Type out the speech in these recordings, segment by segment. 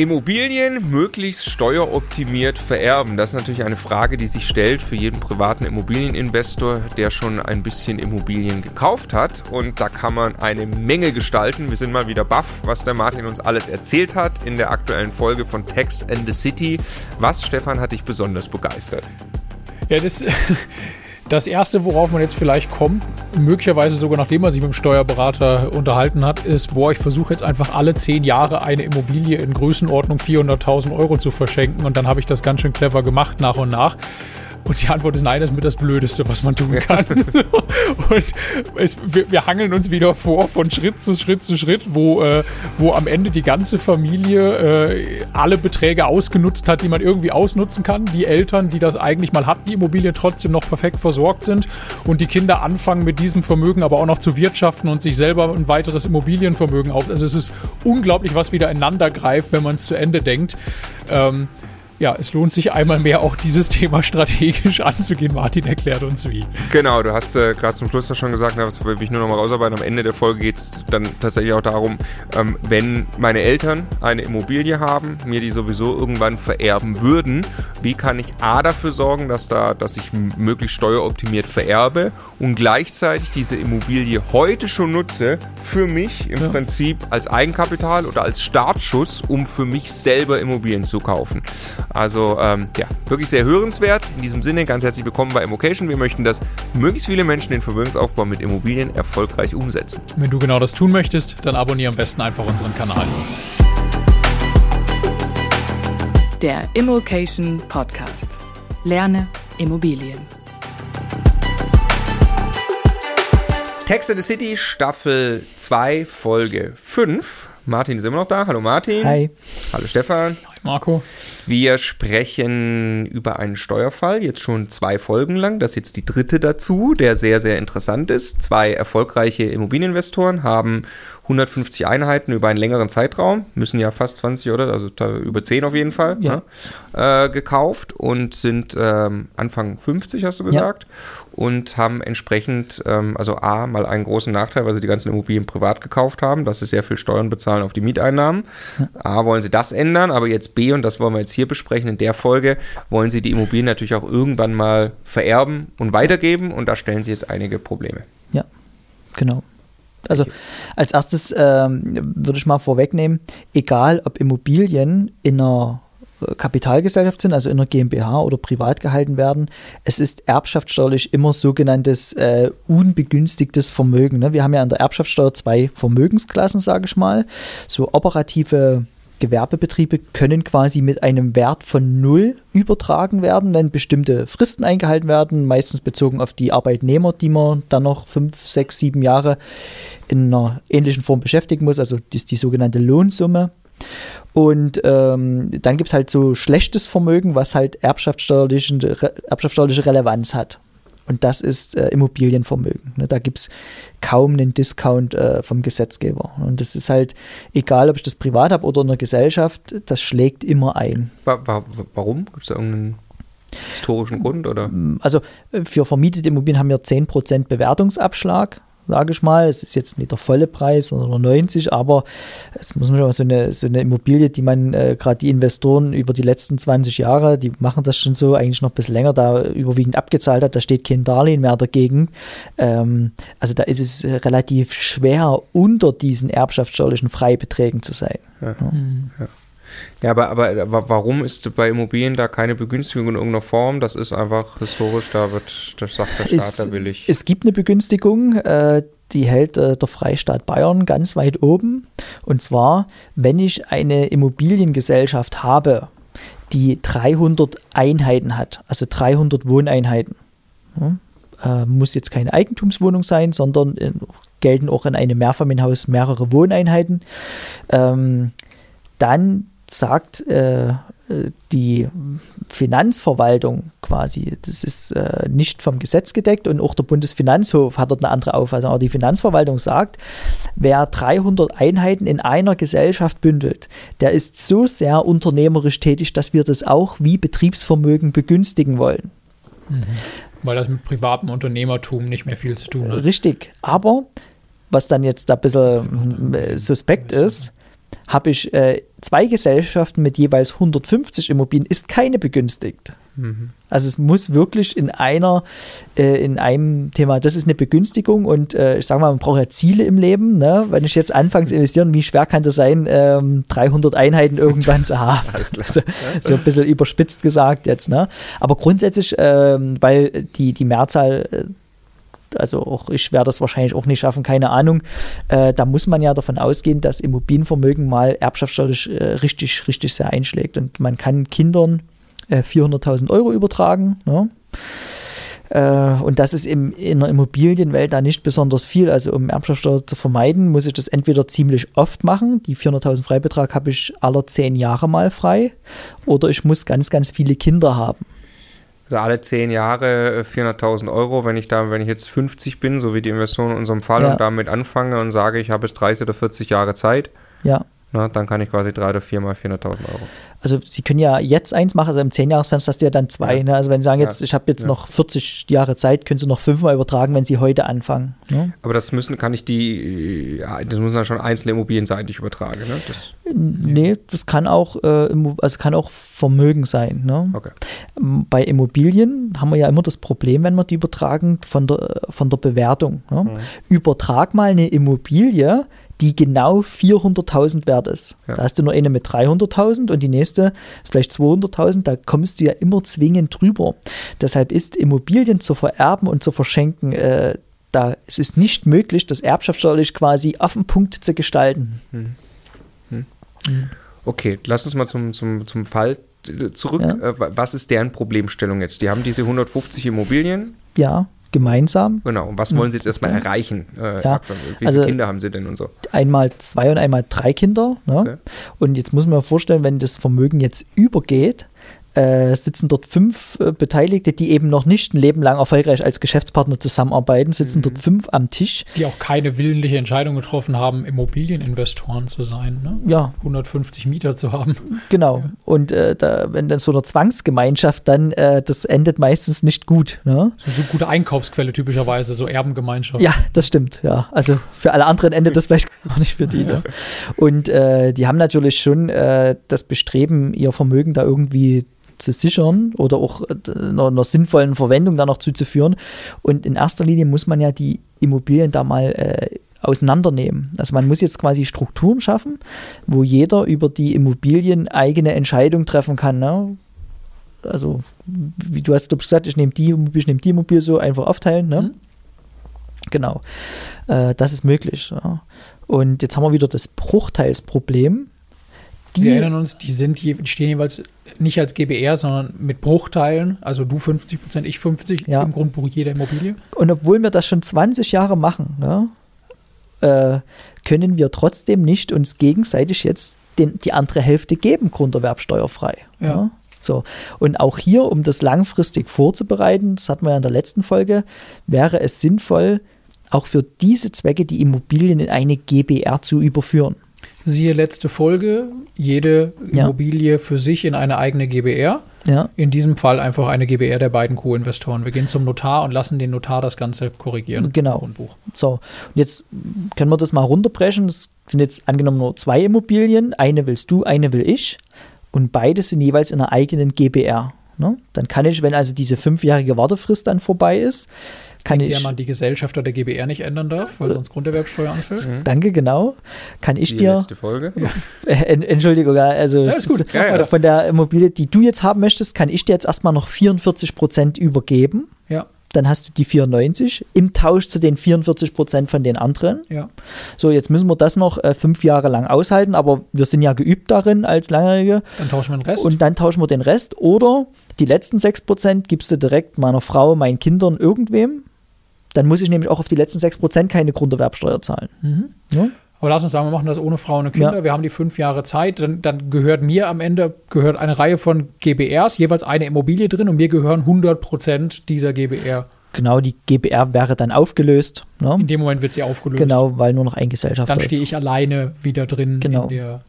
Immobilien möglichst steueroptimiert vererben. Das ist natürlich eine Frage, die sich stellt für jeden privaten Immobilieninvestor, der schon ein bisschen Immobilien gekauft hat. Und da kann man eine Menge gestalten. Wir sind mal wieder baff, was der Martin uns alles erzählt hat in der aktuellen Folge von Tax and the City. Was, Stefan, hat dich besonders begeistert? Ja, das, Das erste, worauf man jetzt vielleicht kommt, möglicherweise sogar nachdem man sich mit dem Steuerberater unterhalten hat, ist, boah, ich versuche jetzt einfach alle zehn Jahre eine Immobilie in Größenordnung 400.000 Euro zu verschenken und dann habe ich das ganz schön clever gemacht nach und nach. Und die Antwort ist nein, das ist mit das Blödeste, was man tun kann. und es, wir, wir, hangeln uns wieder vor von Schritt zu Schritt zu Schritt, wo, äh, wo am Ende die ganze Familie äh, alle Beträge ausgenutzt hat, die man irgendwie ausnutzen kann. Die Eltern, die das eigentlich mal hatten, die Immobilien trotzdem noch perfekt versorgt sind und die Kinder anfangen mit diesem Vermögen aber auch noch zu wirtschaften und sich selber ein weiteres Immobilienvermögen auf. Also es ist unglaublich, was wieder ineinander greift, wenn man es zu Ende denkt. Ähm, ja, es lohnt sich einmal mehr auch dieses Thema strategisch anzugehen. Martin erklärt uns wie. Genau, du hast äh, gerade zum Schluss ja schon gesagt, das will ich nur noch mal rausarbeiten. Am Ende der Folge geht es dann tatsächlich auch darum, ähm, wenn meine Eltern eine Immobilie haben, mir die sowieso irgendwann vererben würden, wie kann ich A dafür sorgen, dass da, dass ich möglichst steueroptimiert vererbe und gleichzeitig diese Immobilie heute schon nutze für mich im ja. Prinzip als Eigenkapital oder als Startschuss, um für mich selber Immobilien zu kaufen. Also ähm, ja, wirklich sehr hörenswert. In diesem Sinne ganz herzlich willkommen bei Immocation. Wir möchten, dass möglichst viele Menschen den Vermögensaufbau mit Immobilien erfolgreich umsetzen. Wenn du genau das tun möchtest, dann abonniere am besten einfach unseren Kanal. Der Immocation Podcast. Lerne Immobilien. Text of the City Staffel 2 Folge 5. Martin ist immer noch da. Hallo Martin. Hi. Hallo Stefan. Marco. Wir sprechen über einen Steuerfall, jetzt schon zwei Folgen lang. Das ist jetzt die dritte dazu, der sehr, sehr interessant ist. Zwei erfolgreiche Immobilieninvestoren haben 150 Einheiten über einen längeren Zeitraum, müssen ja fast 20 oder, also über 10 auf jeden Fall, ja. ne, äh, gekauft und sind ähm, Anfang 50, hast du gesagt, ja. und haben entsprechend, ähm, also A, mal einen großen Nachteil, weil sie die ganzen Immobilien privat gekauft haben, dass sie sehr viel Steuern bezahlen auf die Mieteinnahmen. Ja. A, wollen sie das ändern, aber jetzt B, und das wollen wir jetzt hier besprechen in der Folge, wollen sie die Immobilien natürlich auch irgendwann mal vererben und weitergeben und da stellen sie jetzt einige Probleme. Ja, genau. Also als erstes ähm, würde ich mal vorwegnehmen, egal ob Immobilien in einer äh, Kapitalgesellschaft sind, also in einer GmbH oder privat gehalten werden, es ist erbschaftssteuerlich immer sogenanntes äh, unbegünstigtes Vermögen. Ne? Wir haben ja an der Erbschaftssteuer zwei Vermögensklassen, sage ich mal. So operative Gewerbebetriebe können quasi mit einem Wert von null übertragen werden, wenn bestimmte Fristen eingehalten werden, meistens bezogen auf die Arbeitnehmer, die man dann noch fünf, sechs, sieben Jahre in einer ähnlichen Form beschäftigen muss. Also ist die sogenannte Lohnsumme. Und ähm, dann gibt es halt so schlechtes Vermögen, was halt erbschaftssteuerliche, erbschaftssteuerliche Relevanz hat. Und das ist äh, Immobilienvermögen. Ne, da gibt es kaum einen Discount äh, vom Gesetzgeber. Und das ist halt, egal ob ich das privat habe oder in der Gesellschaft, das schlägt immer ein. Warum? Gibt es da irgendeinen historischen Grund? Oder? Also äh, für vermietete Immobilien haben wir 10% Bewertungsabschlag sage ich mal. Es ist jetzt nicht der volle Preis, sondern nur 90, aber jetzt muss man schon mal so eine, so eine Immobilie, die man, äh, gerade die Investoren über die letzten 20 Jahre, die machen das schon so, eigentlich noch ein bisschen länger, da überwiegend abgezahlt hat, da steht kein Darlehen mehr dagegen. Ähm, also da ist es relativ schwer, unter diesen erbschaftssteuerlichen Freibeträgen zu sein. Ja. Ja. Ja. Ja, aber, aber warum ist bei Immobilien da keine Begünstigung in irgendeiner Form? Das ist einfach historisch, da wird, das sagt der Staat, es, da will ich. Es gibt eine Begünstigung, äh, die hält äh, der Freistaat Bayern ganz weit oben. Und zwar, wenn ich eine Immobiliengesellschaft habe, die 300 Einheiten hat, also 300 Wohneinheiten. Äh, muss jetzt keine Eigentumswohnung sein, sondern gelten auch in einem Mehrfamilienhaus mehrere Wohneinheiten. Ähm, dann sagt äh, die Finanzverwaltung quasi, das ist äh, nicht vom Gesetz gedeckt und auch der Bundesfinanzhof hat dort eine andere Auffassung. Aber die Finanzverwaltung sagt, wer 300 Einheiten in einer Gesellschaft bündelt, der ist so sehr unternehmerisch tätig, dass wir das auch wie Betriebsvermögen begünstigen wollen. Mhm. Weil das mit privatem Unternehmertum nicht mehr viel zu tun hat. Richtig. Aber was dann jetzt da ein bisschen äh, suspekt ist, Habe ich äh, zwei Gesellschaften mit jeweils 150 Immobilien, ist keine begünstigt. Mhm. Also es muss wirklich in einer, äh, in einem Thema, das ist eine Begünstigung und äh, ich sage mal, man braucht ja Ziele im Leben. Ne? Wenn ich jetzt anfange zu investieren, wie schwer kann das sein, ähm, 300 Einheiten irgendwann zu haben? So, so ein bisschen überspitzt gesagt jetzt. Ne? Aber grundsätzlich, ähm, weil die, die Mehrzahl äh, also auch ich werde das wahrscheinlich auch nicht schaffen, keine Ahnung. Äh, da muss man ja davon ausgehen, dass Immobilienvermögen mal erbschaftssteuerlich äh, richtig, richtig sehr einschlägt. Und man kann Kindern äh, 400.000 Euro übertragen. Ne? Äh, und das ist im, in der Immobilienwelt da nicht besonders viel. Also um Erbschaftssteuer zu vermeiden, muss ich das entweder ziemlich oft machen. Die 400.000 Freibetrag habe ich aller zehn Jahre mal frei. Oder ich muss ganz, ganz viele Kinder haben. Also alle zehn Jahre äh, 400.000 Euro, wenn ich da, wenn ich jetzt 50 bin, so wie die Investoren in unserem Fall, Ja. und damit anfange und sage, ich habe jetzt 30 oder 40 Jahre Zeit, Ja. Na, dann kann ich quasi drei oder viermal 400.000 Euro. Also Sie können ja jetzt eins machen, also im 10-Jahres-Fenster hast du ja dann zwei. Ja. Ne? Also wenn Sie sagen jetzt, Ja. ich habe jetzt Ja. noch 40 Jahre Zeit, können Sie noch fünfmal übertragen, wenn Sie heute anfangen. Ne? Aber das müssen, kann ich die, äh, das müssen dann schon einzelne Immobilien sein, die ich übertrage, ne? Das, Nee, das kann auch, äh, also kann auch Vermögen sein. Ne? okay. Bei Immobilien haben wir ja immer das Problem, wenn wir die übertragen, von der, von der Bewertung. Ne? Mhm. Übertrag mal eine Immobilie, die genau 400.000 wert ist. Ja. Da hast du nur eine mit 300.000 und die nächste ist vielleicht 200.000, da kommst du ja immer zwingend drüber. Deshalb ist Immobilien zu vererben und zu verschenken, äh, da es ist nicht möglich, das erbschaftssteuerlich quasi auf den Punkt zu gestalten. Okay, lass uns mal zum, zum, zum Fall äh, zurück. Ja. Äh, wa- Was ist deren Problemstellung jetzt? Die haben diese 150 Immobilien. Ja, gemeinsam. Genau. Und was wollen sie jetzt erstmal erreichen? Äh, Ja? Wie also- viele Kinder haben sie denn und so? einmal zwei und einmal drei Kinder. Ne? Okay. Und jetzt muss man sich vorstellen, wenn das Vermögen jetzt übergeht, äh, sitzen dort fünf äh, Beteiligte, die eben noch nicht ein Leben lang erfolgreich als Geschäftspartner zusammenarbeiten, sitzen dort fünf am Tisch. Die auch keine willentliche Entscheidung getroffen haben, Immobilieninvestoren zu sein. Ne? Ja, 150 Mieter zu haben. genau. Und äh, da, wenn dann so eine Zwangsgemeinschaft, dann äh, das endet meistens nicht gut. Ne? So, so gute Einkaufsquelle typischerweise, so Erbengemeinschaft. Ja, das stimmt, ja. Also für alle anderen endet das vielleicht gar nicht für die. Ne? Und äh, die haben natürlich schon äh, das Bestreben, ihr Vermögen da irgendwie zu sichern oder auch äh, einer, einer sinnvollen Verwendung da noch zuzuführen. Und in erster Linie muss man ja die Immobilien da mal äh, auseinandernehmen. Also man muss jetzt quasi Strukturen schaffen, wo jeder über die Immobilien eigene Entscheidung treffen kann. Ne? Also, wie du hast glaub gesagt, ich nehme die Immobilie, ich nehme die Immobilie so einfach aufteilen. Ne? Mhm. Genau. Äh, das ist möglich. Ja. Und jetzt haben wir wieder das Bruchteilsproblem. Wir Die, erinnern uns, die sind die stehen jeweils nicht als GBR, sondern mit Bruchteilen. Also du 50 Prozent, ich 50 Ja. im Grundbuch jeder Immobilie. und obwohl wir das schon 20 Jahre machen, ne, äh, können wir trotzdem nicht uns gegenseitig jetzt den, die andere Hälfte geben, grunderwerbsteuerfrei. Ja. So. Und auch hier, um das langfristig vorzubereiten, das hatten wir ja in der letzten Folge, wäre es sinnvoll, auch für diese Zwecke die Immobilien in eine GBR zu überführen. Siehe letzte Folge, jede Ja. Immobilie für sich in eine eigene GBR. Ja, In diesem Fall einfach eine GBR der beiden Co-Investoren. Wir gehen zum Notar und lassen den Notar das Ganze korrigieren. Genau. Grundbuch. So, und jetzt können wir das mal runterbrechen. Das sind jetzt angenommen nur zwei Immobilien. Eine willst du, eine will ich. Und beide sind jeweils in einer eigenen GBR. Ne? Dann kann ich, wenn also diese fünfjährige Wartefrist dann vorbei ist, kann in ich. der man die Gesellschafter der GBR nicht ändern darf, weil sonst Grunderwerbsteuer anfällt. Danke, genau. Kann ich dir. letzte Folge. Äh, en- Entschuldigung, ja, also Ja, ist Ja, ja. von der Immobilie, die du jetzt haben möchtest, kann ich dir jetzt erstmal noch 44 Prozent übergeben. Ja, Dann hast du die 94 im Tausch zu den 44 Prozent von den anderen. ja. So, jetzt müssen wir das noch äh, fünf Jahre lang aushalten, aber wir sind ja geübt darin als Langjährige Dann tauschen wir den Rest. und dann tauschen wir den Rest oder die letzten 6% gibst du direkt meiner Frau, meinen Kindern, irgendwem. Dann muss ich nämlich auch auf die letzten 6% keine Grunderwerbsteuer zahlen. mhm. Ja? Aber lass uns sagen, wir machen das ohne Frauen und Kinder. Ja. Wir haben die fünf Jahre Zeit. Dann, dann gehört mir am Ende gehört eine Reihe von GBRs, jeweils eine Immobilie drin und mir gehören 100 Prozent dieser GBR. Genau, die GBR wäre dann aufgelöst. Ne? In dem Moment wird sie aufgelöst. Genau, weil nur noch ein Gesellschafter Dann stehe ich alleine wieder drin Genau. in der.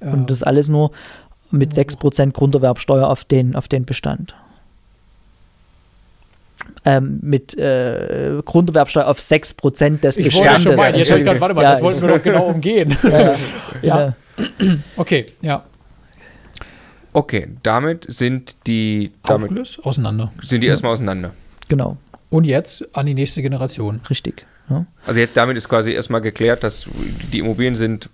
äh, Und das alles nur mit 6% Grunderwerbsteuer auf den, auf den Bestand. Ähm, mit äh, Grunderwerbsteuer auf 6% des ich wollte Bestandes. schon meinen, jetzt ich warte mal, Ja, das wollten wir doch genau umgehen. Ja, ja. Ja. Okay, ja. Okay, damit sind die, damit Aufgelöst, auseinander. sind die erstmal auseinander. Genau, Und jetzt an die nächste Generation. richtig. Ja. Also jetzt damit ist quasi erstmal geklärt, dass die Immobilien sind,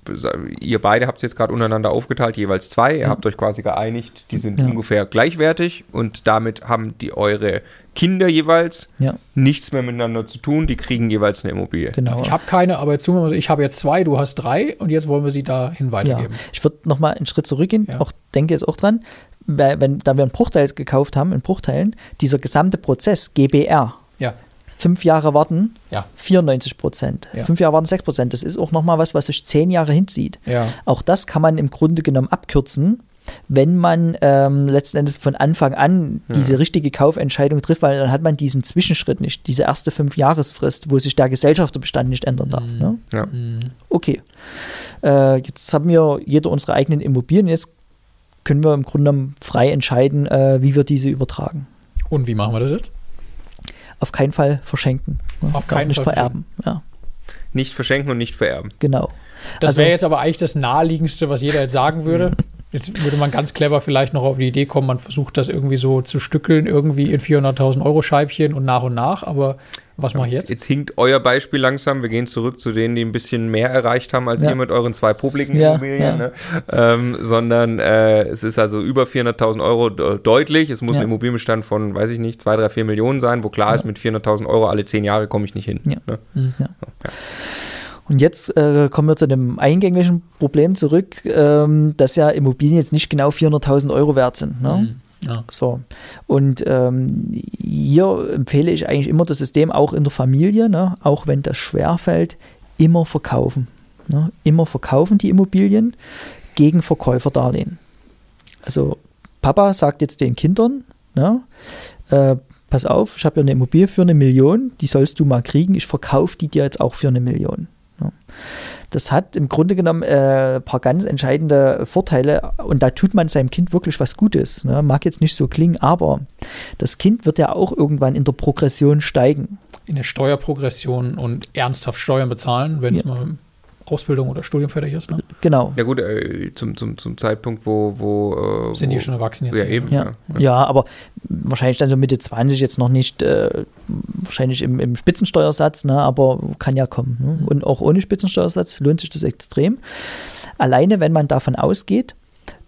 ihr beide habt es jetzt gerade untereinander aufgeteilt, jeweils zwei. Ihr habt euch quasi geeinigt, die sind Ja. ungefähr gleichwertig und damit haben die eure Kinder jeweils ja, nichts mehr miteinander zu tun, die kriegen jeweils eine Immobilie. genau. Ich habe keine, aber jetzt tun wir mal so, ich habe jetzt zwei, du hast drei und jetzt wollen wir sie dahin Ja, weitergeben. ich würde nochmal einen Schritt zurückgehen, Ja. auch denke jetzt auch dran, weil, wenn, da wir einen Bruchteil gekauft haben, in Bruchteilen, dieser gesamte Prozess, GBR, Ja, fünf Jahre warten, ja, 94 Prozent, Ja. fünf Jahre warten 6 Prozent, das ist auch nochmal was, was sich zehn Jahre hinzieht. ja. Auch das kann man im Grunde genommen abkürzen, wenn man ähm, letzten Endes von Anfang an diese richtige Kaufentscheidung trifft, weil dann hat man diesen Zwischenschritt nicht, diese erste Fünf-Jahresfrist, wo sich der Gesellschafterbestand nicht ändern darf. Ne? Ja. Okay, äh, jetzt haben wir jeder unsere eigenen Immobilien, jetzt können wir im Grunde genommen frei entscheiden, äh, wie wir diese übertragen. Und wie machen wir das jetzt? Auf keinen Fall verschenken. Ne? Auf keinen nicht Fall vererben. Ja, Nicht verschenken und nicht vererben. genau. Das Also- wäre jetzt aber eigentlich das Naheliegendste, was jeder jetzt sagen würde. Jetzt würde man ganz clever vielleicht noch auf die Idee kommen, man versucht das irgendwie so zu stückeln, irgendwie in 400.000 Euro Scheibchen und nach und nach. Aber was mache ich jetzt? Jetzt hinkt euer Beispiel langsam. Wir gehen zurück zu denen, die ein bisschen mehr erreicht haben als Ja. ihr mit euren zwei publiken Ja, Immobilien. ja. Ne? Ähm, sondern äh, es ist also über 400.000 Euro de- deutlich. Es muss ein Immobilienbestand von, weiß ich nicht, 2, 3, 4 Millionen sein, wo klar ist, mit 400.000 Euro alle 10 Jahre komme ich nicht hin. Ja. Ne? Ja. Und jetzt äh, kommen wir zu dem eingänglichen Problem zurück, ähm, dass ja Immobilien jetzt nicht genau 400.000 Euro wert sind. Ne? Hm, Ja. So. Und ähm, hier empfehle ich eigentlich immer das System auch in der Familie, ne? auch wenn das schwerfällt, immer verkaufen. Ne? Immer verkaufen die Immobilien gegen Verkäuferdarlehen. Also Papa sagt jetzt den Kindern, ne? äh, pass auf, ich habe hier eine Immobilie für eine Million, die sollst du mal kriegen, ich verkaufe die dir jetzt auch für eine Million. Das hat im Grunde genommen äh, ein paar ganz entscheidende Vorteile und da tut man seinem Kind wirklich was Gutes. Ne? Mag jetzt nicht so klingen, aber das Kind wird ja auch irgendwann in der Progression steigen. In der Steuerprogression und ernsthaft Steuern bezahlen, wenn es Ja. mal Ausbildung oder Studium fertig ist. Ne? Genau. Ja gut, äh, zum, zum, zum Zeitpunkt, wo... wo äh, Sind wo, die schon erwachsen jetzt? Ja, eben. Ja, ja, aber wahrscheinlich dann so Mitte 20 jetzt noch nicht, äh, wahrscheinlich im, im Spitzensteuersatz, ne, aber kann ja kommen. Ne? Und auch ohne Spitzensteuersatz lohnt sich das extrem. Alleine, wenn man davon ausgeht,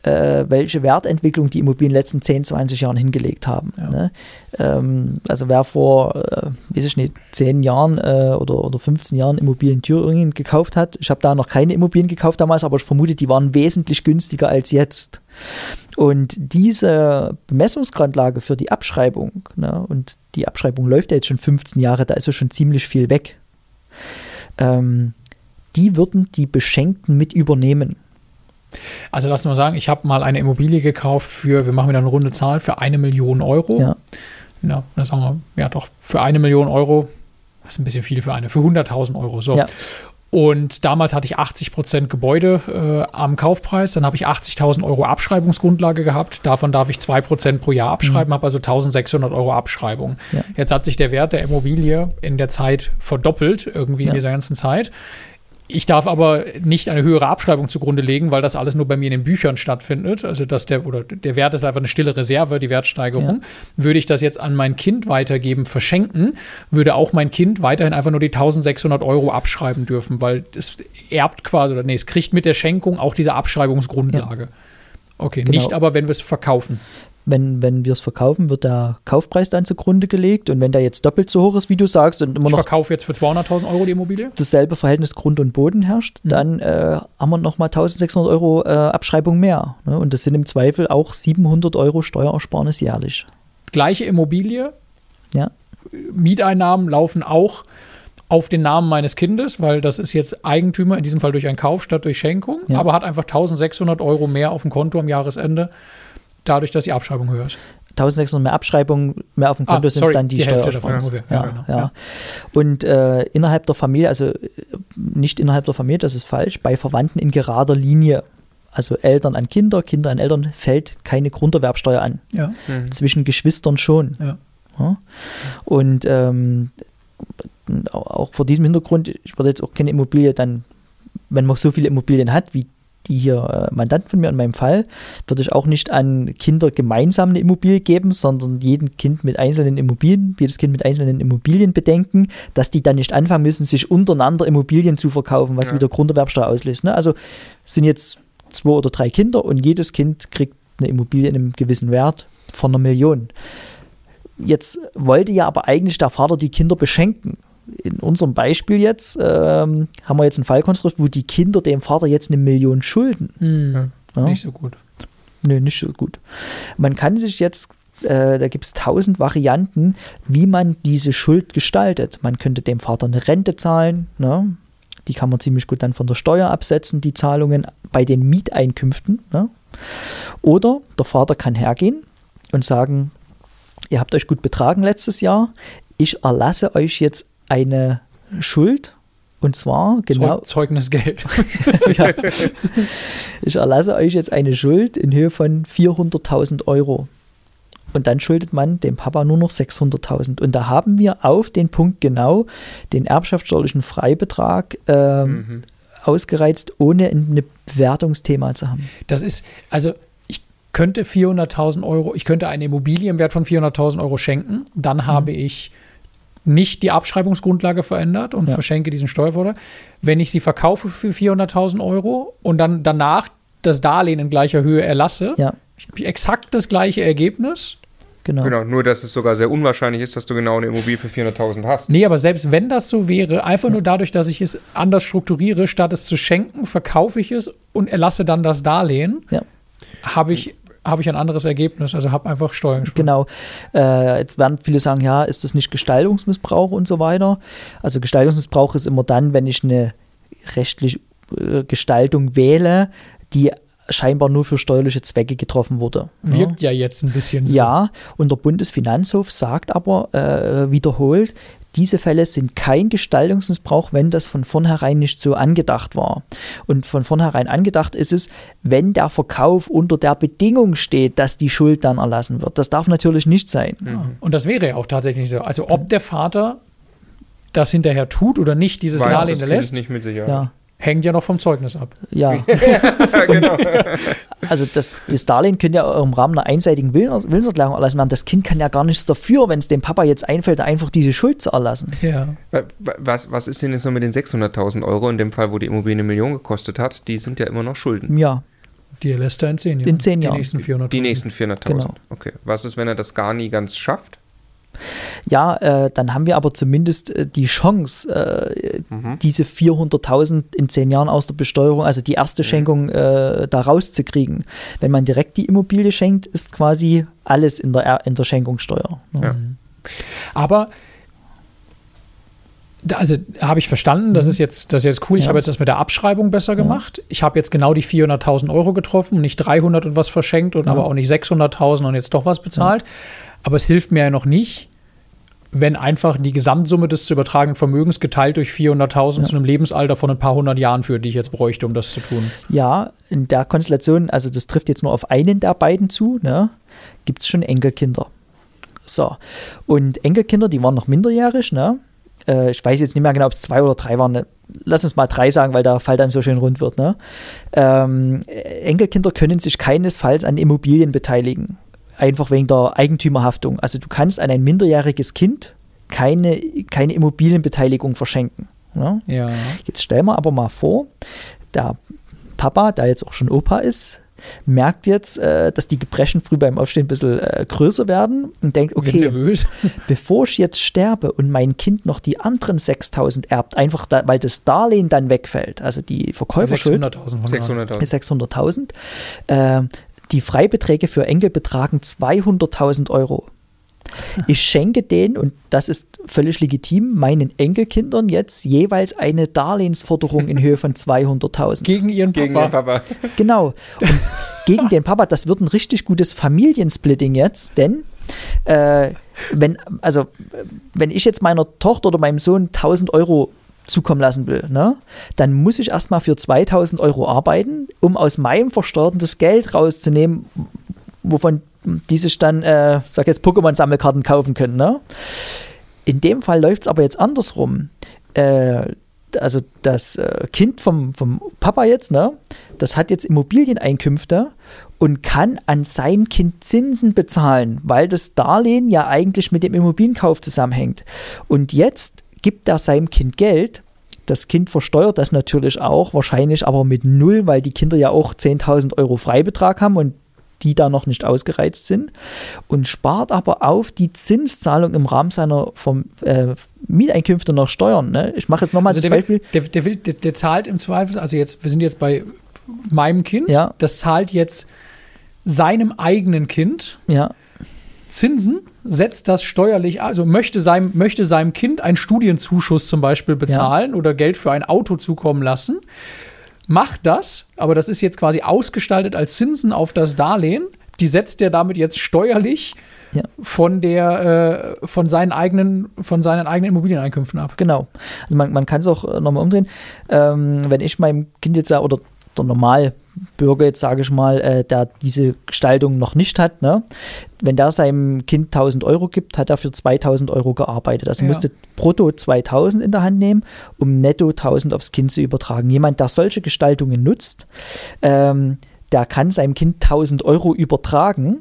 äh, welche Wertentwicklung die Immobilien in den letzten 10, 20 Jahren hingelegt haben. Ja. Ne? Ähm, also wer vor, äh, weiß ich nicht, 10 Jahren äh, oder, oder 15 Jahren Immobilien in Thüringen gekauft hat, ich habe da noch keine Immobilien gekauft damals, aber ich vermute, die waren wesentlich günstiger als jetzt. Und diese Bemessungsgrundlage für die Abschreibung, ne, und die Abschreibung läuft ja jetzt schon 15 Jahre, da ist ja schon ziemlich viel weg, ähm, die würden die Beschenkten mit übernehmen. Also lass mal sagen, ich habe mal eine Immobilie gekauft für, wir machen wieder eine runde Zahl, für eine Million Euro. Ja. Ja, das sagen wir, ja doch, für eine Million Euro, das ist ein bisschen viel für eine, für 100.000 Euro. So. Ja. Und damals hatte ich 80 Prozent Gebäude äh, am Kaufpreis, dann habe ich 80.000 Euro Abschreibungsgrundlage gehabt. Davon darf ich 2 Prozent pro Jahr abschreiben, habe also 1.600 Euro Abschreibung. Mhm. Ja. Jetzt hat sich der Wert der Immobilie in der Zeit verdoppelt, irgendwie Ja. in dieser ganzen Zeit. Ich darf aber nicht eine höhere Abschreibung zugrunde legen, weil das alles nur bei mir in den Büchern stattfindet. Also dass der oder der Wert ist einfach eine stille Reserve, die Wertsteigerung. Würde ich das jetzt an mein Kind weitergeben, verschenken, würde auch mein Kind weiterhin einfach nur die 1600 Euro abschreiben dürfen, weil es erbt quasi oder nee, es kriegt mit der Schenkung auch diese Abschreibungsgrundlage. Okay, Genau. nicht aber, wenn wir es verkaufen. Wenn, wenn wir es verkaufen, wird der Kaufpreis dann zugrunde gelegt und wenn der jetzt doppelt so hoch ist, wie du sagst, und immer Ich noch verkaufe jetzt für 200.000 Euro die Immobilie. dasselbe Verhältnis Grund und Boden herrscht, Mhm. dann äh, haben wir nochmal 1600 Euro äh, Abschreibung mehr. Ne? Und das sind im Zweifel auch 700 Euro Steuerersparnis jährlich. Gleiche Immobilie, Ja, Mieteinnahmen laufen auch auf den Namen meines Kindes, weil das ist jetzt Eigentümer, in diesem Fall durch einen Kauf statt durch Schenkung, Ja. aber hat einfach 1600 Euro mehr auf dem Konto am Jahresende, dadurch, dass die Abschreibung höher ist. 1600 mehr Abschreibung, mehr auf dem Ah, Konto sind sorry, dann die, die Steuersparnis. Ja, Ja, genau. ja. Ja. Und äh, innerhalb der Familie, also nicht innerhalb der Familie, das ist falsch, bei Verwandten in gerader Linie, also Eltern an Kinder, Kinder an Eltern, fällt keine Grunderwerbsteuer an. Ja, Zwischen Geschwistern schon. ja. Ja? Und ähm, auch vor diesem Hintergrund, ich würde jetzt auch keine Immobilie dann, wenn man so viele Immobilien hat, wie die hier äh, Mandant von mir in meinem Fall, würde ich auch nicht an Kinder gemeinsam eine Immobilie geben, sondern jedem Kind mit einzelnen Immobilien, jedes Kind mit einzelnen Immobilien bedenken, dass die dann nicht anfangen müssen, sich untereinander Immobilien zu verkaufen, was Ja. wieder Grunderwerbsteuer auslöst. Ne? Also sind jetzt zwei oder drei Kinder und jedes Kind kriegt eine Immobilie in einem gewissen Wert von einer Million. Jetzt wollte ja aber eigentlich der Vater die Kinder beschenken. In unserem Beispiel jetzt ähm, haben wir jetzt einen Fall konstruiert, wo die Kinder dem Vater jetzt eine Million schulden. Hm, Ja? Nicht so gut. Nö, nicht so gut. Man kann sich jetzt, äh, da gibt es tausend Varianten, wie man diese Schuld gestaltet. Man könnte dem Vater eine Rente zahlen, ne? die kann man ziemlich gut dann von der Steuer absetzen, die Zahlungen bei den Mieteinkünften. Ne? Oder der Vater kann hergehen und sagen, ihr habt euch gut betragen letztes Jahr, ich erlasse euch jetzt eine Schuld. Und zwar genau. Zeug, Zeugnisgeld. ja. Ich erlasse euch jetzt eine Schuld in Höhe von 400.000 Euro. Und dann schuldet man dem Papa nur noch 600.000. Und da haben wir auf den Punkt genau den erbschaftssteuerlichen Freibetrag ähm, Mhm. ausgereizt, ohne ein Bewertungsthema zu haben. Das ist, also ich könnte 400.000 Euro, ich könnte eine Immobilie im Wert von 400.000 Euro schenken. Dann Mhm. habe ich nicht die Abschreibungsgrundlage verändert und Ja. verschenke diesen Steuervorteil. Wenn ich sie verkaufe für 400.000 Euro und dann danach das Darlehen in gleicher Höhe erlasse, Ja, ich habe exakt das gleiche Ergebnis. genau. Genau, nur dass es sogar sehr unwahrscheinlich ist, dass du genau eine Immobilie für 400.000 hast. Nee, aber selbst wenn das so wäre, einfach nur dadurch, dass ich es anders strukturiere, statt es zu schenken, verkaufe ich es und erlasse dann das Darlehen, Ja. habe ich, habe ich ein anderes Ergebnis. Also habe einfach Steuern gespart. Genau. Äh, jetzt werden viele sagen, ja, ist das nicht Gestaltungsmissbrauch und so weiter. Also Gestaltungsmissbrauch ist immer dann, wenn ich eine rechtliche äh, Gestaltung wähle, die scheinbar nur für steuerliche Zwecke getroffen wurde. Ja. Wirkt ja jetzt ein bisschen so. Ja, und der Bundesfinanzhof sagt aber äh, wiederholt, diese Fälle sind kein Gestaltungsmissbrauch, wenn das von vornherein nicht so angedacht war. Und von vornherein angedacht ist es, wenn der Verkauf unter der Bedingung steht, dass die Schuld dann erlassen wird. Das darf natürlich nicht sein. Ja. Und das wäre ja auch tatsächlich so. Also ob der Vater das hinterher tut oder nicht, dieses Weiß Darlehen das Kind lässt, nicht mit Sicherheit. Ja, hängt ja noch vom Zeugnis ab. ja. genau. Also das, das Darlehen könnte ja im Rahmen einer einseitigen Willens- Willenserklärung erlassen werden. Das Kind kann ja gar nichts dafür, wenn es dem Papa jetzt einfällt, einfach diese Schuld zu erlassen. Ja. Wa- wa- Was, was ist denn jetzt noch mit den 600.000 Euro in dem Fall, wo die Immobilie eine Million gekostet hat? Die sind ja immer noch Schulden. Ja, Die erlässt er in zehn Jahren. In zehn Jahren. Die nächsten 400. Die nächsten 400.000. Genau. Okay. Was ist, wenn er das gar nie ganz schafft? Ja, äh, dann haben wir aber zumindest äh, die Chance, äh, Mhm. diese 400.000 in zehn Jahren aus der Besteuerung, also die erste Schenkung, äh, da rauszukriegen. Wenn man direkt die Immobilie schenkt, ist quasi alles in der, Er- in der Schenkungssteuer. ne? Ja. Aber also habe ich verstanden, das ist jetzt, das ist jetzt cool. Ich Mhm. Ja. habe jetzt das mit der Abschreibung besser gemacht. Ich habe jetzt genau die 400.000 Euro getroffen, nicht 300 und was verschenkt und Ja. aber auch nicht 600.000 und jetzt doch was bezahlt. Aber es hilft mir ja noch nicht, wenn einfach die Gesamtsumme des zu übertragenen Vermögens geteilt durch 400.000 Ja. zu einem Lebensalter von ein paar hundert Jahren führt, die ich jetzt bräuchte, um das zu tun. Ja, in der Konstellation, also das trifft jetzt nur auf einen der beiden zu, ne, gibt es schon Enkelkinder. So, und Enkelkinder, die waren noch minderjährig, ne? Äh, ich weiß jetzt nicht mehr genau, ob es zwei oder drei waren. Ne? Lass uns mal drei sagen, weil der Fall dann so schön rund wird. Ne? Ähm, Enkelkinder können sich keinesfalls an Immobilien beteiligen. Einfach wegen der Eigentümerhaftung. Also du kannst an ein minderjähriges Kind keine, keine Immobilienbeteiligung verschenken. Ne? Ja. Jetzt stellen wir aber mal vor, der Papa, der jetzt auch schon Opa ist, merkt jetzt, äh, dass die Gebrechen früh beim Aufstehen ein bisschen äh, größer werden und denkt, okay, nervös. bevor ich jetzt sterbe und mein Kind noch die anderen 6000 erbt, einfach da, weil das Darlehen dann wegfällt, also die Verkäuferschuld 600.000 von 600.000. ist 600.000, äh, die Freibeträge für Enkel betragen 200.000 Euro. Ich schenke denen, und das ist völlig legitim, meinen Enkelkindern jetzt jeweils eine Darlehensforderung in Höhe von 200.000. Gegen ihren Gegen Papa. den Papa. Genau. Und gegen den Papa, das wird ein richtig gutes Familiensplitting jetzt, denn äh, wenn, also, wenn ich jetzt meiner Tochter oder meinem Sohn 1000 Euro zukommen lassen will, ne, dann muss ich erstmal für 2000 Euro arbeiten, um aus meinem Versteuerten das Geld rauszunehmen, wovon die sich dann, äh, sag jetzt, Pokémon-Sammelkarten kaufen können. Ne? In dem Fall läuft es aber jetzt andersrum. Äh, also das äh, Kind vom, vom Papa jetzt, ne, das hat jetzt Immobilieneinkünfte und kann an sein Kind Zinsen bezahlen, weil das Darlehen ja eigentlich mit dem Immobilienkauf zusammenhängt. Und jetzt gibt er seinem Kind Geld. Das Kind versteuert das natürlich auch, wahrscheinlich aber mit null, weil die Kinder ja auch 10.000 Euro Freibetrag haben und die da noch nicht ausgereizt sind und spart aber auf die Zinszahlung im Rahmen seiner vom, äh, Mieteinkünfte noch Steuern. Ne? Ich mache jetzt nochmal Also das der, Beispiel. der, der, will- der, der zahlt im Zweifel, also jetzt, wir sind jetzt bei meinem Kind, Ja. das zahlt jetzt seinem eigenen Kind Ja, Zinsen, setzt das steuerlich, also möchte seinem, möchte seinem Kind einen Studienzuschuss zum Beispiel bezahlen oder Geld für ein Auto zukommen lassen, macht das, aber das ist jetzt quasi ausgestaltet als Zinsen auf das Darlehen, die setzt er damit jetzt steuerlich Ja. von der, äh, von seinen eigenen, von seinen eigenen Immobilieneinkünften ab. genau. Also man, man kann es auch nochmal umdrehen. Ähm, wenn ich meinem Kind jetzt sage, oder der Normalbürger jetzt sage ich mal, äh, der diese Gestaltung noch nicht hat, ne? wenn der seinem Kind 1000 Euro gibt, hat er für 2000 Euro gearbeitet. Also Ja. musste brutto 2000 in der Hand nehmen, um netto 1000 aufs Kind zu übertragen. Jemand, der solche Gestaltungen nutzt, ähm, der kann seinem Kind 1000 Euro übertragen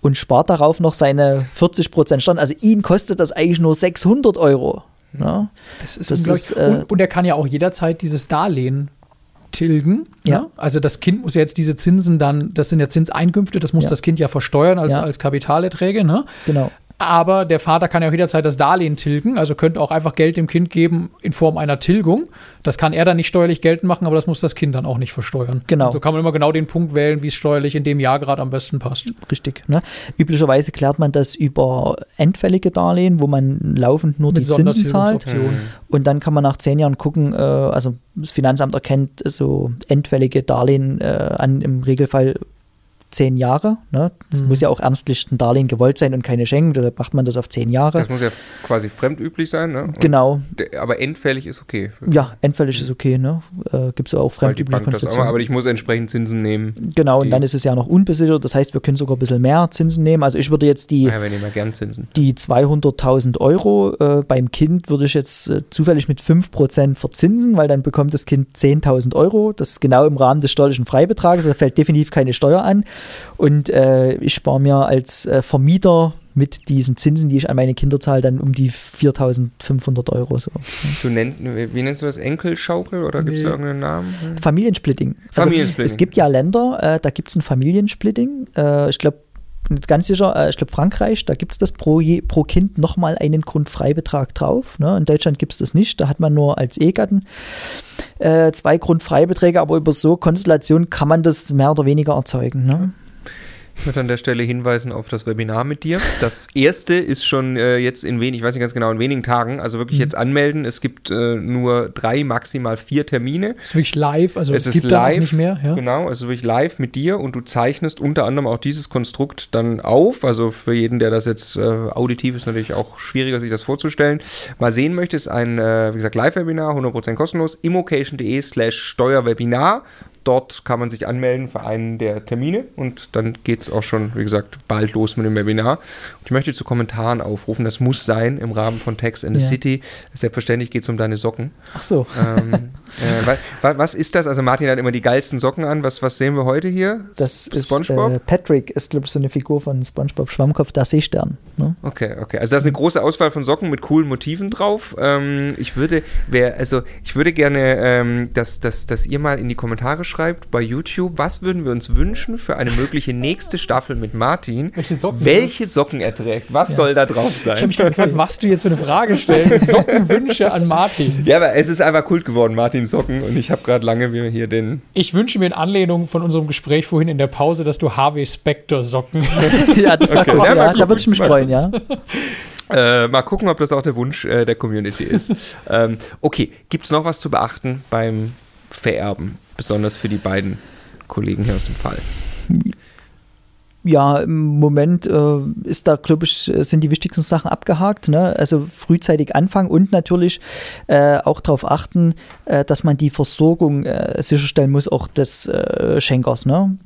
und spart darauf noch seine 40% Steuern. Also ihn kostet das eigentlich nur 600 Euro. Ne? Das ist Das ist, äh, und, und er kann ja auch jederzeit dieses Darlehen tilgen. Ja. Ne? Also das Kind muss ja jetzt diese Zinsen dann, das sind ja Zinseinkünfte, das muss Ja. das Kind ja versteuern als, Ja. als Kapitalerträge. Ne? Genau. Aber der Vater kann ja auch jederzeit das Darlehen tilgen, also könnte auch einfach Geld dem Kind geben in Form einer Tilgung. Das kann er dann nicht steuerlich geltend machen, aber das muss das Kind dann auch nicht versteuern. Genau. Und so kann man immer genau den Punkt wählen, wie es steuerlich in dem Jahr gerade am besten passt. Richtig. Ne? Üblicherweise klärt man das über endfällige Darlehen, wo man laufend nur Mit die Zinsen zahlt. Sondertilgungsoption. Und dann kann man nach zehn Jahren gucken, äh, also das Finanzamt erkennt so endfällige Darlehen äh, an, im Regelfall zehn Jahre. Ne? Das Mhm. muss ja auch ernstlich ein Darlehen gewollt sein und keine Schenken, deshalb macht man das auf zehn Jahre. Das muss ja quasi fremdüblich sein, ne? Und genau. Aber endfällig ist okay. Ja, endfällig ist okay. Ne? Äh, Gibt es auch fremdübliche Konstruktionen. aber ich muss entsprechend Zinsen nehmen. Genau, und dann ist es ja noch unbesichert. Das heißt, wir können sogar ein bisschen mehr Zinsen nehmen. Also ich würde jetzt die, Ja, wir nehmen ja gern Zinsen. die 200.000 Euro äh, beim Kind würde ich jetzt äh, zufällig mit 5% verzinsen, weil dann bekommt das Kind 10.000 Euro. Das ist genau im Rahmen des steuerlichen Freibetrages. Da fällt definitiv keine Steuer an. Und äh, ich spare mir als äh, Vermieter mit diesen Zinsen, die ich an meine Kinder zahle, dann um die 4.500 Euro. So. Du nennst, wie nennst du das? Enkelschaukel oder gibt es da irgendeinen Namen? Familiensplitting. Familiensplitting. Also, es gibt ja Länder, äh, da gibt es ein Familiensplitting. Äh, ich glaube, nicht ganz sicher, äh, ich glaube Frankreich, da gibt es das pro, je, pro Kind nochmal einen Grundfreibetrag drauf. Ne? In Deutschland gibt es das nicht, da hat man nur als Ehegatten äh, zwei Grundfreibeträge, aber über so Konstellationen kann man das mehr oder weniger erzeugen. Ne? Ich möchte an der Stelle hinweisen auf das Webinar mit dir. Das erste ist schon äh, jetzt in wenigen, ich weiß nicht ganz genau, in wenigen Tagen. Also wirklich Mhm. jetzt anmelden. Es gibt äh, nur drei, maximal vier Termine. Ist wirklich live, also es, es gibt live, nicht mehr. Ja. genau, also wirklich live mit dir und du zeichnest unter anderem auch dieses Konstrukt dann auf. Also für jeden, der das jetzt äh, auditiv ist, natürlich auch schwieriger, sich das vorzustellen. Mal sehen möchte, ist ein, äh, wie gesagt, Live-Webinar, 100% kostenlos, immocation.de slash Steuerwebinar. Dort kann man sich anmelden für einen der Termine und dann geht es auch schon, wie gesagt, bald los mit dem Webinar. Ich möchte zu Kommentaren aufrufen, das muss sein im Rahmen von Text in the Ja. City. Selbstverständlich geht es um deine Socken. Ach so. Ähm, äh, wa, wa, was ist das? Also Martin hat immer die geilsten Socken an. Was, was sehen wir heute hier? Das S- ist äh, Patrick, ist glaube ich so eine Figur von SpongeBob Schwammkopf, der Seestern. Ne? Okay, okay. Also da ist eine große Auswahl von Socken mit coolen Motiven drauf. Ähm, ich würde, wer, also ich würde gerne, ähm, dass, dass, dass ihr mal in die Kommentare schreibt bei YouTube, was würden wir uns wünschen für eine mögliche nächste Staffel mit Martin? Welche Socken? Welche Socken er trägt? Was soll da drauf Ich habe sein? mich gerade gefragt, was du jetzt für eine Frage stellst. Sockenwünsche an Martin. Ja, aber es ist einfach Kult geworden, Martin Socken. Und ich habe gerade lange mir hier den. Ich wünsche mir in Anlehnung von unserem Gespräch vorhin in der Pause, dass du Harvey Specter Socken. ja, das war Okay, cool. ja, da gucken, würde ich mich freuen, ja. Äh, mal gucken, ob das auch der Wunsch äh, der Community ist. ähm, okay, gibt es noch was zu beachten beim Vererben? Besonders für die beiden Kollegen hier aus dem Fall. Ja, im Moment äh, ist da, glaube ich, sind die wichtigsten Sachen abgehakt. Ne? Also frühzeitig anfangen und natürlich äh, auch darauf achten, äh, dass man die Versorgung äh, sicherstellen muss, auch des äh, Schenkers. Ne?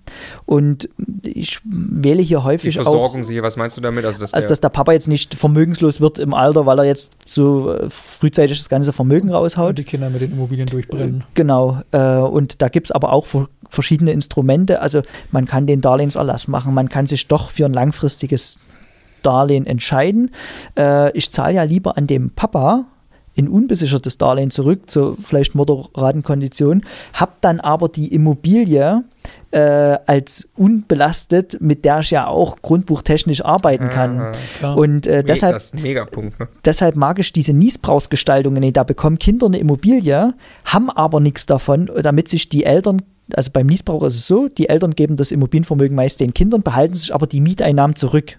Und ich wähle hier Die häufig auch. sie, was meinst du damit? Also, dass Also, der, dass der Papa jetzt nicht vermögenslos wird im Alter, weil er jetzt so äh, frühzeitig das ganze Vermögen Und raushaut. die Kinder mit den Immobilien durchbrennen. Genau. Äh, und da gibt es aber auch verschiedene Instrumente. Also, man kann den Darlehenserlass machen, man kann sich doch für ein langfristiges Darlehen entscheiden. Äh, ich zahle ja lieber an dem Papa in unbesichertes Darlehen zurück, zu vielleicht moderaten Konditionen, habe dann aber die Immobilie äh, als unbelastet, mit der ich ja auch grundbuchtechnisch arbeiten kann. Ah, Klar. Und äh, deshalb das ist ein Megapunkt. Ne? deshalb mag ich diese Niesbrauchsgestaltungen nicht. Da bekommen Kinder eine Immobilie, haben aber nichts davon, damit sich die Eltern, also beim Niesbrauch ist es so, die Eltern geben das Immobilienvermögen meist den Kindern, behalten sich aber die Mieteinnahmen zurück.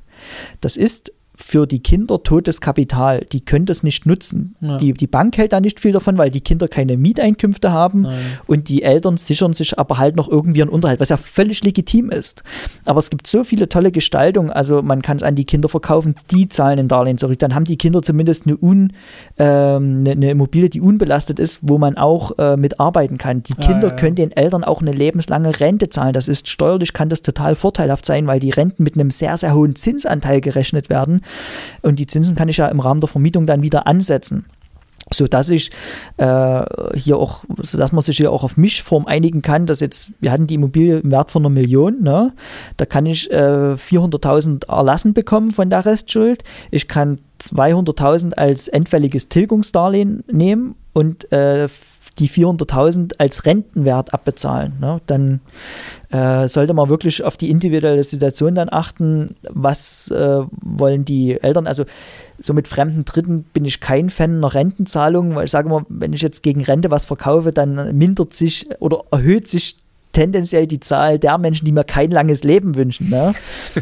Das ist für die Kinder totes Kapital. Die können das nicht nutzen. Ja. Die, die Bank hält da nicht viel davon, weil die Kinder keine Mieteinkünfte haben Nein. und die Eltern sichern sich aber halt noch irgendwie einen Unterhalt, was ja völlig legitim ist. Aber es gibt so viele tolle Gestaltungen, also man kann es an die Kinder verkaufen, die zahlen ein Darlehen zurück. Dann haben die Kinder zumindest eine, Un, ähm, eine, eine Immobilie, die unbelastet ist, wo man auch äh, mitarbeiten kann. Die Ah, Kinder ja. können den Eltern auch eine lebenslange Rente zahlen. Das ist steuerlich, kann das total vorteilhaft sein, weil die Renten mit einem sehr, sehr hohen Zinsanteil gerechnet werden. Und die Zinsen kann ich ja im Rahmen der Vermietung dann wieder ansetzen so dass ich äh, hier auch, dass man sich hier auch auf Mischform einigen kann, dass jetzt, wir hatten die Immobilie im Wert von einer Million, ne? da kann ich äh, 400.000 erlassen bekommen von der Restschuld. Ich kann 200.000 als endfälliges Tilgungsdarlehen nehmen und äh, die 400.000 als Rentenwert abbezahlen. Ne? Dann äh, sollte man wirklich auf die individuelle Situation dann achten, was äh, wollen die Eltern. Also so mit fremden Dritten bin ich kein Fan einer Rentenzahlung, weil ich sage immer, wenn ich jetzt gegen Rente was verkaufe, dann mindert sich oder erhöht sich tendenziell die Zahl der Menschen, die mir kein langes Leben wünschen, ne?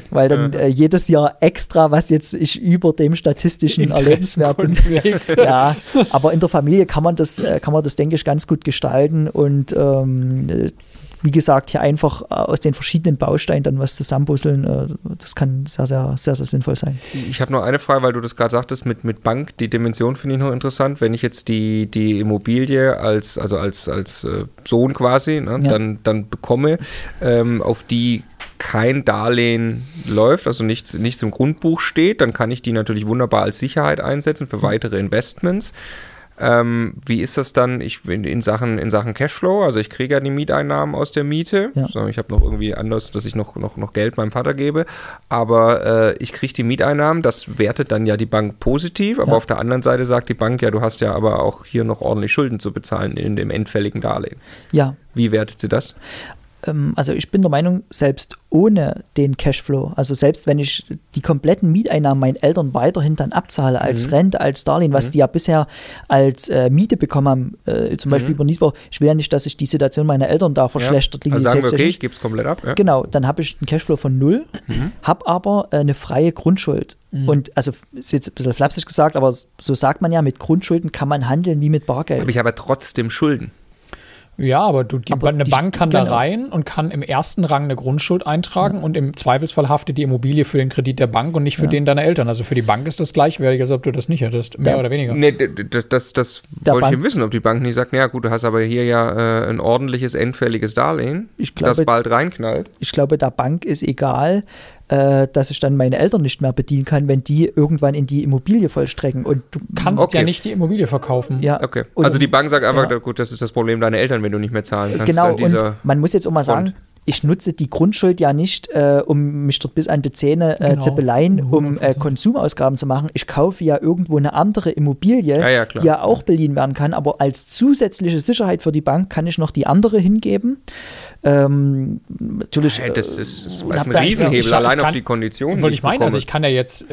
weil dann äh, jedes Jahr extra, was jetzt ich über dem statistischen Erlebenswert bin, ja, aber in der Familie kann man das, äh, kann man das, denke ich, ganz gut gestalten und ähm, äh, wie gesagt, hier einfach äh, aus den verschiedenen Bausteinen dann was zusammenpuzzeln, äh, das kann sehr, sehr, sehr, sehr sinnvoll sein. Ich habe nur eine Frage, weil du das gerade sagtest mit, mit Bank. Die Dimension finde ich noch interessant. Wenn ich jetzt die, die Immobilie als, also als, als äh, Sohn quasi ne, Ja. dann, dann bekomme, ähm, auf die kein Darlehen läuft, also nichts, nichts im Grundbuch steht, dann kann ich die natürlich wunderbar als Sicherheit einsetzen für weitere Investments. Ähm, wie ist das dann ich, in, in, Sachen, in Sachen Cashflow? Also ich kriege ja die Mieteinnahmen aus der Miete. Ja. So, ich habe noch irgendwie anders, dass ich noch, noch, noch Geld meinem Vater gebe. Aber äh, ich kriege die Mieteinnahmen, das wertet dann ja die Bank positiv. Aber Ja. auf der anderen Seite sagt die Bank, ja, du hast ja aber auch hier noch ordentlich Schulden zu bezahlen in dem endfälligen Darlehen. Ja, Wie wertet sie das? Ähm, also ich bin der Meinung, selbst ohne den Cashflow, also selbst wenn ich die kompletten Mieteinnahmen meinen Eltern weiterhin dann abzahle als Mhm. Rente, als Darlehen, was Mhm. die ja bisher als äh, Miete bekommen haben, äh, zum Beispiel Mhm. über Niesbau, ich will ja nicht, dass sich die Situation meiner Eltern da verschlechtert. Also sagen wir, okay, ich gebe es komplett ab. Ja? Genau, dann habe ich einen Cashflow von null, Mhm. habe aber äh, eine freie Grundschuld. Und also ist jetzt ein bisschen flapsig gesagt, aber so sagt man ja, mit Grundschulden kann man handeln wie mit Bargeld. Aber ich habe ja trotzdem Schulden. Ja, aber du, die, Aber eine die- Bank kann da genau. rein und kann im ersten Rang eine Grundschuld eintragen und im Zweifelsfall haftet die Immobilie für den Kredit der Bank und nicht für Ja. den deiner Eltern. Also für die Bank ist das gleichwertig, als ob du das nicht hättest, mehr Ja. oder weniger. Nee, das, das, das Der wollte ich Bank- eben wissen, ob die Bank nicht sagt, ja gut, du hast aber hier ja äh, ein ordentliches, endfälliges Darlehen, Ich glaube- das bald reinknallt. ich glaube, der Bank ist egal, äh, dass ich dann meine Eltern nicht mehr bedienen kann, wenn die irgendwann in die Immobilie vollstrecken. Und du Kannst Okay. ja nicht die Immobilie verkaufen. ja, Okay. Und- also die Bank sagt einfach, ja. gut, das ist das Problem deiner Eltern, wenn du nicht mehr zahlen kannst. genau. Und man muss jetzt auch mal sagen, ich nutze die Grundschuld ja nicht, äh, um mich dort bis an die Zähne äh, Genau. zu beleihen, um äh, 100%. Konsumausgaben zu machen. Ich kaufe ja irgendwo eine andere Immobilie, Ja, ja, die ja auch beliehen werden kann, aber als zusätzliche Sicherheit für die Bank kann ich noch die andere hingeben. Ähm, natürlich. Hey, das äh, ist, das ist ein Riesenhebel, ich- ich allein auf kann- die Konditionen. Wollte die ich meinen, also ich kann ja jetzt,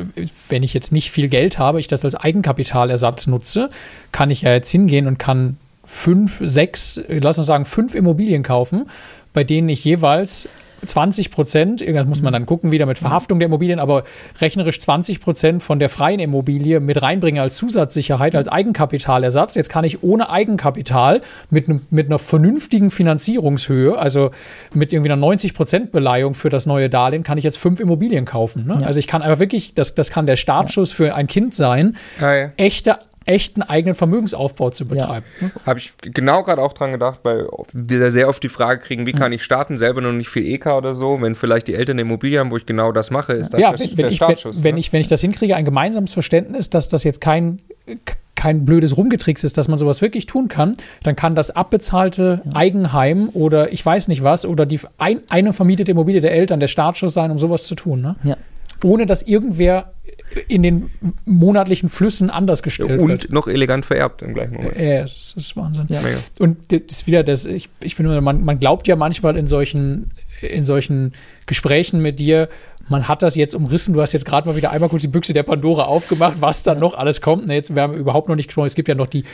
wenn ich jetzt nicht viel Geld habe, ich das als Eigenkapitalersatz nutze, kann ich ja jetzt hingehen und kann fünf, sechs, lass uns sagen, fünf Immobilien kaufen, bei denen ich jeweils 20 Prozent, irgendwas muss man dann gucken, wieder mit Verhaftung der Immobilien, aber rechnerisch 20 Prozent von der freien Immobilie mit reinbringen als Zusatzsicherheit, als Eigenkapitalersatz. Jetzt kann ich ohne Eigenkapital mit, mit einer vernünftigen Finanzierungshöhe, also mit irgendwie einer 90 Prozent Beleihung für das neue Darlehen, kann ich jetzt fünf Immobilien kaufen. Ne? Ja. Also ich kann einfach wirklich, das, das kann der Startschuss für ein Kind sein, ja. echte echten eigenen Vermögensaufbau zu betreiben. Ja. Habe ich genau gerade auch dran gedacht, weil wir sehr oft die Frage kriegen, wie kann ich starten, selber noch nicht viel EK oder so, wenn vielleicht die Eltern eine Immobilie haben, wo ich genau das mache, ist das ja, wenn, wenn, ich, wenn, wenn, ne? ich, wenn ich das hinkriege, ein gemeinsames Verständnis, dass das jetzt kein kein blödes Rumgetricks ist, dass man sowas wirklich tun kann, dann kann das abbezahlte ja. Eigenheim oder ich weiß nicht was oder die ein, eine vermietete Immobilie der Eltern der Startschuss sein, um sowas zu tun. Ne? Ja. Ohne dass irgendwer in den monatlichen Flüssen anders gestellt und wird. Und noch elegant vererbt im gleichen Moment. Ja, das ist Wahnsinn. Ja. Und das ist wieder das, ich, ich bin, man, man glaubt ja manchmal in solchen, in solchen Gesprächen mit dir, man hat das jetzt umrissen. Du hast jetzt gerade mal wieder einmal kurz die Büchse der Pandora aufgemacht, was dann noch alles kommt. Ne, jetzt, wir haben überhaupt noch nicht gesprochen. Es gibt ja noch die,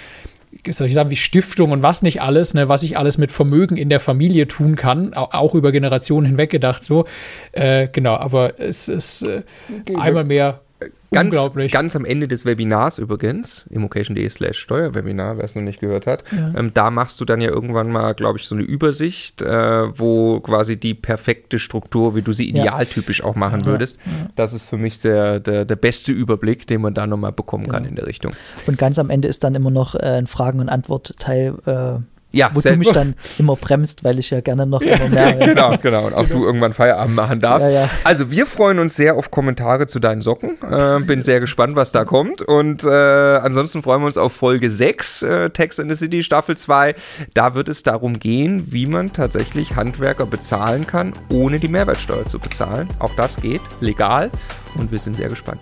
soll ich sagen, wie Stiftung und was nicht alles, ne, was ich alles mit Vermögen in der Familie tun kann, auch über Generationen hinweg gedacht. So, äh, genau, aber es ist äh, einmal mehr Ganz, Unglaublich. ganz am Ende des Webinars übrigens, immocation.de slash Steuerwebinar, wer es noch nicht gehört hat, ja. ähm, da machst du dann ja irgendwann mal, glaube ich, so eine Übersicht, äh, wo quasi die perfekte Struktur, wie du sie idealtypisch auch machen ja. würdest. Ja. Das ist für mich der, der, der beste Überblick, den man da nochmal bekommen kann in der Richtung. Und ganz am Ende ist dann immer noch äh, ein Fragen- und Antwort-Teil. Äh ja, wo du mich dann immer bremst, weil ich ja gerne noch immer mehr. genau, genau. Und auch du irgendwann Feierabend machen darfst. Ja, ja. Also wir freuen uns sehr auf Kommentare zu deinen Socken. Äh, bin sehr gespannt, was da kommt. Und äh, ansonsten freuen wir uns auf Folge 6, äh, Text in the City, Staffel 2. Da wird es darum gehen, wie man tatsächlich Handwerker bezahlen kann, ohne die Mehrwertsteuer zu bezahlen. Auch das geht legal und wir sind sehr gespannt.